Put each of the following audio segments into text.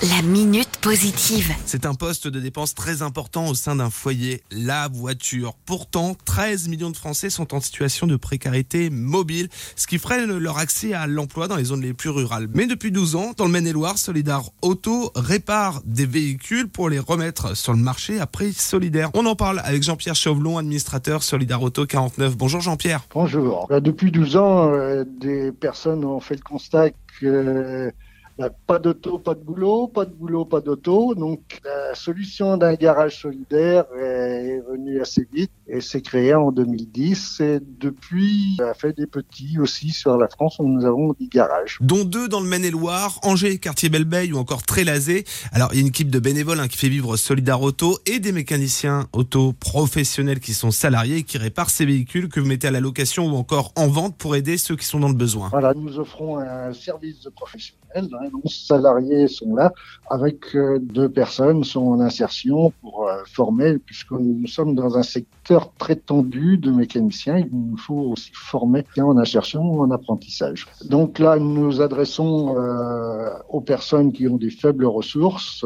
La minute positive. C'est un poste de dépense très important au sein d'un foyer, la voiture. Pourtant, 13 millions de Français sont en situation de précarité mobile, ce qui freine leur accès à l'emploi dans les zones les plus rurales. Mais depuis 12 ans, dans le Maine-et-Loire, Solidar Auto répare des véhicules pour les remettre sur le marché à prix solidaire. On en parle avec Jean-Pierre Chauvelon, administrateur Solidar Auto 49. Bonjour Jean-Pierre. Bonjour. Depuis 12 ans, euh, des personnes ont fait le constat que bah, pas d'auto, pas de boulot, pas de boulot, pas d'auto. Donc la solution d'un garage solidaire est venue assez vite et s'est créée en 2010. Et depuis, a fait des petits aussi sur la France où nous avons 10 garages. Dont deux dans le Maine-et-Loire, Angers, quartier Belleveille ou encore Trélazé. Alors il y a une équipe de bénévoles hein, qui fait vivre Solidar Auto et des mécaniciens auto professionnels qui sont salariés et qui réparent ces véhicules que vous mettez à la location ou encore en vente pour aider ceux qui sont dans le besoin. Voilà, nous offrons un service de professionnel. Hein, salariés sont là, avec euh, deux personnes sont en insertion pour euh, former, puisque nous sommes dans un secteur très tendu de mécaniciens. Il nous faut aussi former en insertion ou en apprentissage. Donc là, nous nous adressons euh, aux personnes qui ont des faibles ressources.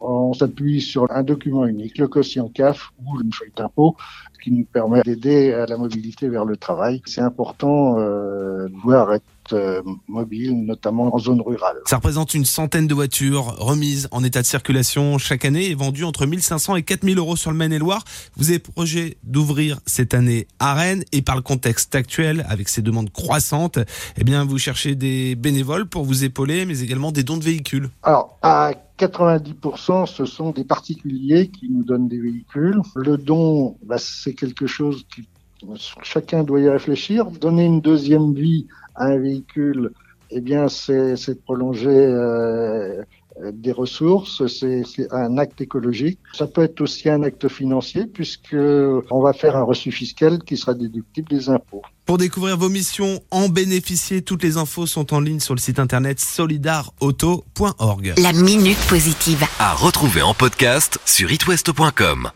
on s'appuie sur un document unique, le quotient CAF ou le feuille d'impôt, qui nous permet d'aider à la mobilité vers le travail. C'est important euh, de voir être euh, mobile, notamment en zone rurale. Ça représente une centaine de voitures remises en état de circulation chaque année et vendues entre 1500 et 4000 euros sur le Maine-et-Loire. Vous avez projet d'ouvrir cette année à Rennes et par le contexte actuel, avec ces demandes croissantes, eh bien, vous cherchez des bénévoles pour vous épauler, mais également des dons de véhicules. Alors, à 90%, ce sont des particuliers qui nous donnent des véhicules. Le don, bah, c'est quelque chose qui chacun doit y réfléchir. Donner une deuxième vie à un véhicule, eh bien, c'est de prolonger euh, des ressources, c'est un acte écologique. Ça peut être aussi un acte financier puisque on va faire un reçu fiscal qui sera déductible des impôts. Pour découvrir vos missions, en bénéficier, toutes les infos sont en ligne sur le site internet solidarauto.org. La minute positive. À retrouver en podcast sur itwest.com.